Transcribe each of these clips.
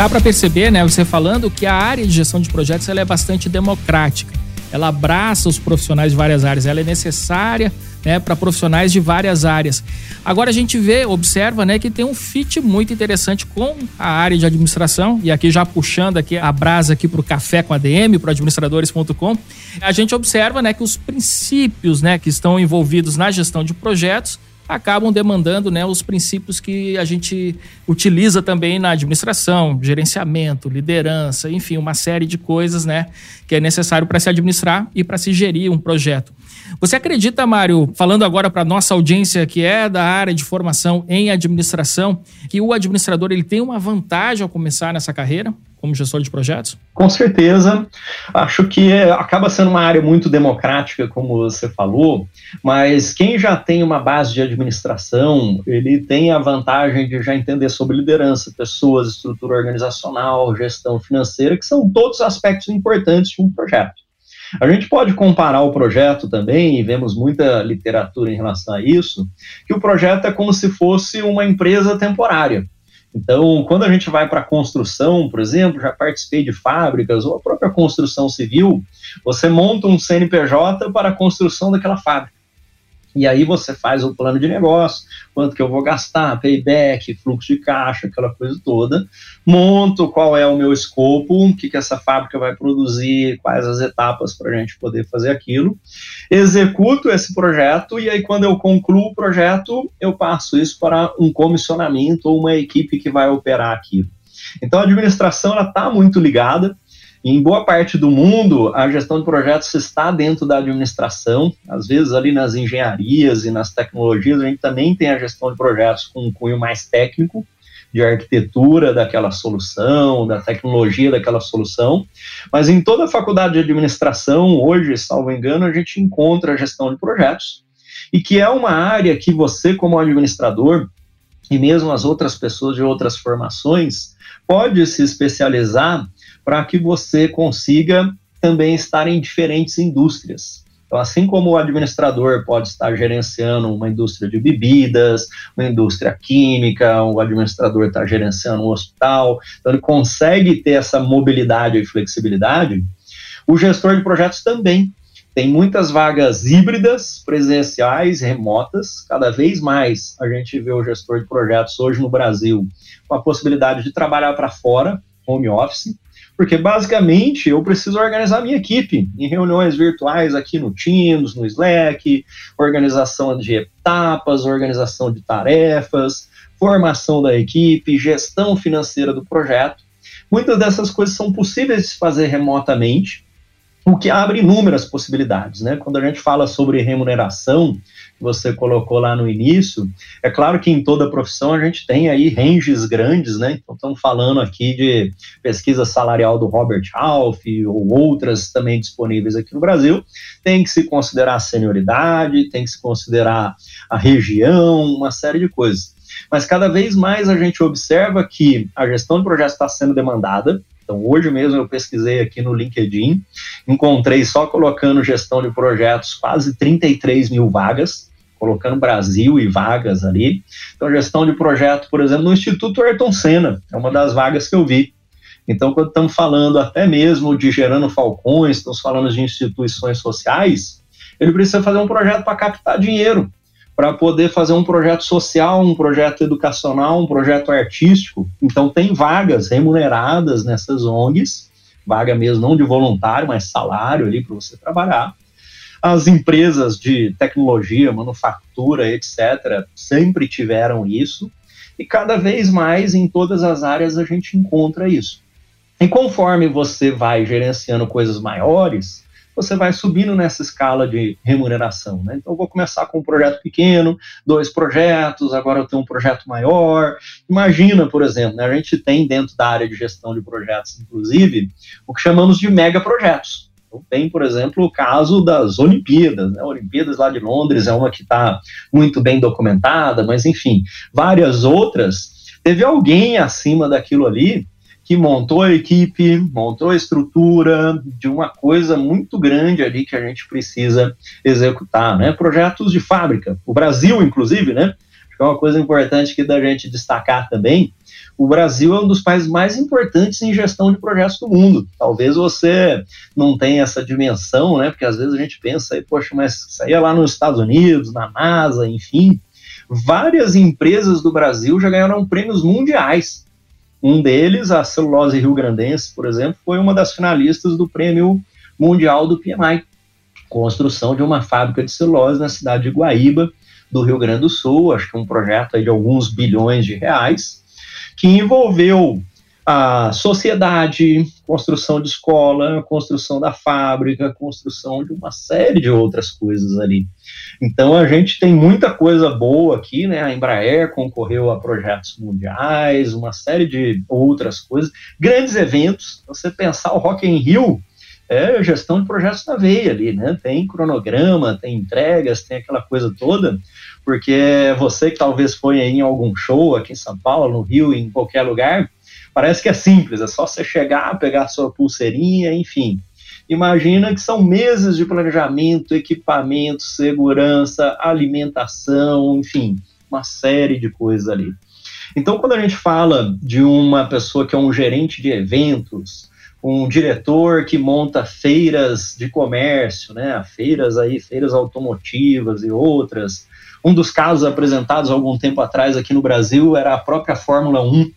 Dá para perceber, né, você falando, que a área de gestão de projetos ela é bastante democrática. Ela abraça os profissionais de várias áreas, ela é necessária né, para profissionais de várias áreas. Agora a gente vê, observa, né, que tem um fit muito interessante com a área de administração e aqui já puxando aqui a brasa aqui para o café com ADM, para administradores.com, a gente observa, né, que os princípios, né, que estão envolvidos na gestão de projetos acabam demandando né, os princípios que a gente utiliza também na administração, gerenciamento, liderança, enfim, uma série de coisas né, que é necessário para se administrar e para se gerir um projeto. Você acredita, Mário, falando agora para nossa audiência que é da área de formação em administração, que o administrador ele tem uma vantagem ao começar nessa carreira? Como gestor de projetos? Com certeza. Acho que é, acaba sendo uma área muito democrática, como você falou, mas quem já tem uma base de administração, ele tem a vantagem de já entender sobre liderança, pessoas, estrutura organizacional, gestão financeira, que são todos aspectos importantes de um projeto. A gente pode comparar o projeto também, e vemos muita literatura em relação a isso, que o projeto é como se fosse uma empresa temporária. Então, quando a gente vai para a construção, por exemplo, já participei de fábricas ou a própria construção civil, você monta um CNPJ para a construção daquela fábrica. E aí você faz o plano de negócio, quanto que eu vou gastar, payback, fluxo de caixa, aquela coisa toda. Monto qual é o meu escopo, o que, que essa fábrica vai produzir, quais as etapas para a gente poder fazer aquilo. Executo esse projeto e aí quando eu concluo o projeto, eu passo isso para um comissionamento ou uma equipe que vai operar aquilo. Então a administração está muito ligada em boa parte do mundo, a gestão de projetos está dentro da administração, às vezes ali nas engenharias e nas tecnologias, a gente também tem a gestão de projetos com um cunho mais técnico, de arquitetura daquela solução, da tecnologia daquela solução, mas em toda a faculdade de administração, hoje, salvo engano, a gente encontra a gestão de projetos, e que é uma área que você, como administrador, e mesmo as outras pessoas de outras formações, pode se especializar para que você consiga também estar em diferentes indústrias. Então, assim como o administrador pode estar gerenciando uma indústria de bebidas, uma indústria química, o administrador está gerenciando um hospital, então ele consegue ter essa mobilidade e flexibilidade, o gestor de projetos também. Tem muitas vagas híbridas, presenciais, remotas. Cada vez mais a gente vê o gestor de projetos hoje no Brasil com a possibilidade de trabalhar para fora, home office, porque basicamente eu preciso organizar minha equipe em reuniões virtuais aqui no Teams, no Slack, organização de etapas, organização de tarefas, formação da equipe, gestão financeira do projeto. Muitas dessas coisas são possíveis de se fazer remotamente, o que abre inúmeras possibilidades, né? Quando a gente fala sobre remuneração, que você colocou lá no início, é claro que em toda profissão a gente tem aí ranges grandes, né? Então estamos falando aqui de pesquisa salarial do Robert Half ou outras também disponíveis aqui no Brasil. Tem que se considerar a senioridade, tem que se considerar a região, uma série de coisas. Mas cada vez mais a gente observa que a gestão de projetos está sendo demandada, então, hoje mesmo eu pesquisei aqui no LinkedIn, encontrei só colocando gestão de projetos quase 33 mil vagas, colocando Brasil e vagas ali. Então, gestão de projeto, por exemplo, no Instituto Ayrton Senna, é uma das vagas que eu vi. Então, quando estamos falando até mesmo de Gerando Falcões, estamos falando de instituições sociais, ele precisa fazer um projeto para captar dinheiro para poder fazer um projeto social, um projeto educacional, um projeto artístico. Então, tem vagas remuneradas nessas ONGs, vaga mesmo não de voluntário, mas salário ali para você trabalhar. As empresas de tecnologia, manufatura, etc., sempre tiveram isso, e cada vez mais em todas as áreas a gente encontra isso. E conforme você vai gerenciando coisas maiores, você vai subindo nessa escala de remuneração. Né? Então, eu vou começar com um projeto pequeno, dois projetos, agora eu tenho um projeto maior. Imagina, por exemplo, né, a gente tem dentro da área de gestão de projetos, inclusive, o que chamamos de mega projetos. Então, tem, por exemplo, o caso das Olimpíadas. Né? Olimpíadas lá de Londres é uma que está muito bem documentada, mas, enfim, várias outras. Teve alguém acima daquilo ali que montou a equipe, montou a estrutura de uma coisa muito grande ali que a gente precisa executar, né? Projetos de fábrica. O Brasil, inclusive, né? Acho que é uma coisa importante que da gente destacar também. o Brasil é um dos países mais importantes em gestão de projetos do mundo. Talvez você não tenha essa dimensão, né? Porque às vezes a gente pensa aí, poxa, mas isso aí é lá nos Estados Unidos, na NASA, enfim. Várias empresas do Brasil já ganharam prêmios mundiais. Um deles, a Celulose Rio Grandense, por exemplo, foi uma das finalistas do prêmio mundial do PMI, construção de uma fábrica de celulose na cidade de Guaíba, do Rio Grande do Sul, acho que um projeto de alguns bilhões de reais, que envolveu a sociedade, construção de escola, construção da fábrica, construção de uma série de outras coisas ali. Então a gente tem muita coisa boa aqui, né? A Embraer concorreu a projetos mundiais, uma série de outras coisas, grandes eventos. Você pensar o Rock in Rio é gestão de projetos na veia ali, né? Tem cronograma, tem entregas, tem aquela coisa toda porque você que talvez foi em algum show aqui em São Paulo, no Rio, em qualquer lugar, parece que é simples, é só você chegar, pegar sua pulseirinha, enfim. Imagina que são meses de planejamento, equipamento, segurança, alimentação, enfim, uma série de coisas ali. Então, quando a gente fala de uma pessoa que é um gerente de eventos, um diretor que monta feiras de comércio, né, feiras aí, feiras automotivas e outras, um dos casos apresentados algum tempo atrás aqui no Brasil era a própria Fórmula 1.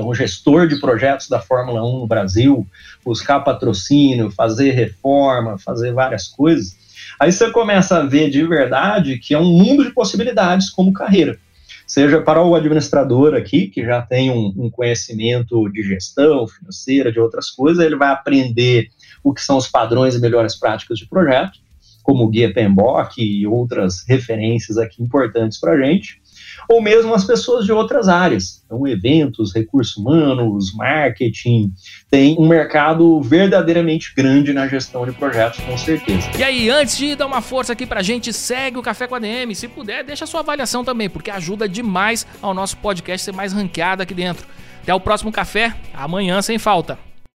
Então, o gestor de projetos da Fórmula 1 no Brasil, buscar patrocínio, fazer reforma, fazer várias coisas. Aí você começa a ver de verdade que é um mundo de possibilidades como carreira. Seja para o administrador aqui, que já tem um, um conhecimento de gestão financeira, de outras coisas, ele vai aprender o que são os padrões e melhores práticas de projeto como o Guia PMBOK e outras referências aqui importantes para a gente, ou mesmo as pessoas de outras áreas, então eventos, recursos humanos, marketing, tem um mercado verdadeiramente grande na gestão de projetos, com certeza. E aí, antes de dar uma força aqui para a gente, segue o Café com a DM, se puder, deixa sua avaliação também, porque ajuda demais ao nosso podcast ser mais ranqueado aqui dentro. Até o próximo café, amanhã sem falta.